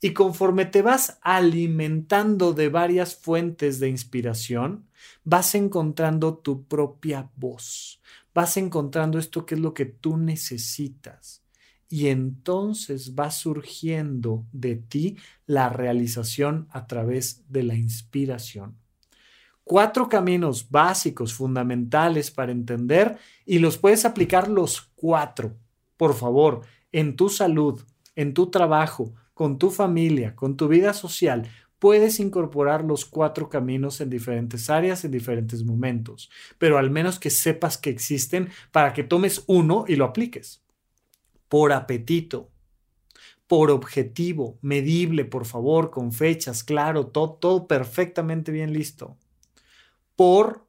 Y conforme te vas alimentando de varias fuentes de inspiración, vas encontrando tu propia voz. Vas encontrando esto que es lo que tú necesitas. Y entonces va surgiendo de ti la realización a través de la inspiración cuatro caminos básicos, fundamentales para entender y los puedes aplicar los cuatro, por favor, en tu salud, en tu trabajo, con tu familia, con tu vida social. Puedes incorporar los cuatro caminos en diferentes áreas, en diferentes momentos, pero al menos que sepas que existen para que tomes uno y lo apliques. Por apetito, por objetivo, medible, por favor, con fechas, claro, todo, todo perfectamente bien listo por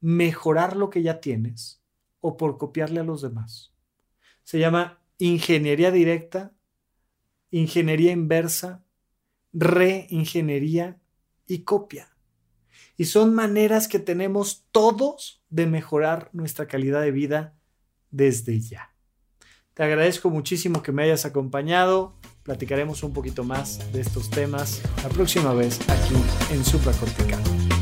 mejorar lo que ya tienes o por copiarle a los demás. Se llama ingeniería directa, ingeniería inversa, reingeniería y copia. Y son maneras que tenemos todos de mejorar nuestra calidad de vida desde ya. Te agradezco muchísimo que me hayas acompañado. Platicaremos un poquito más de estos temas la próxima vez aquí en Supracortical.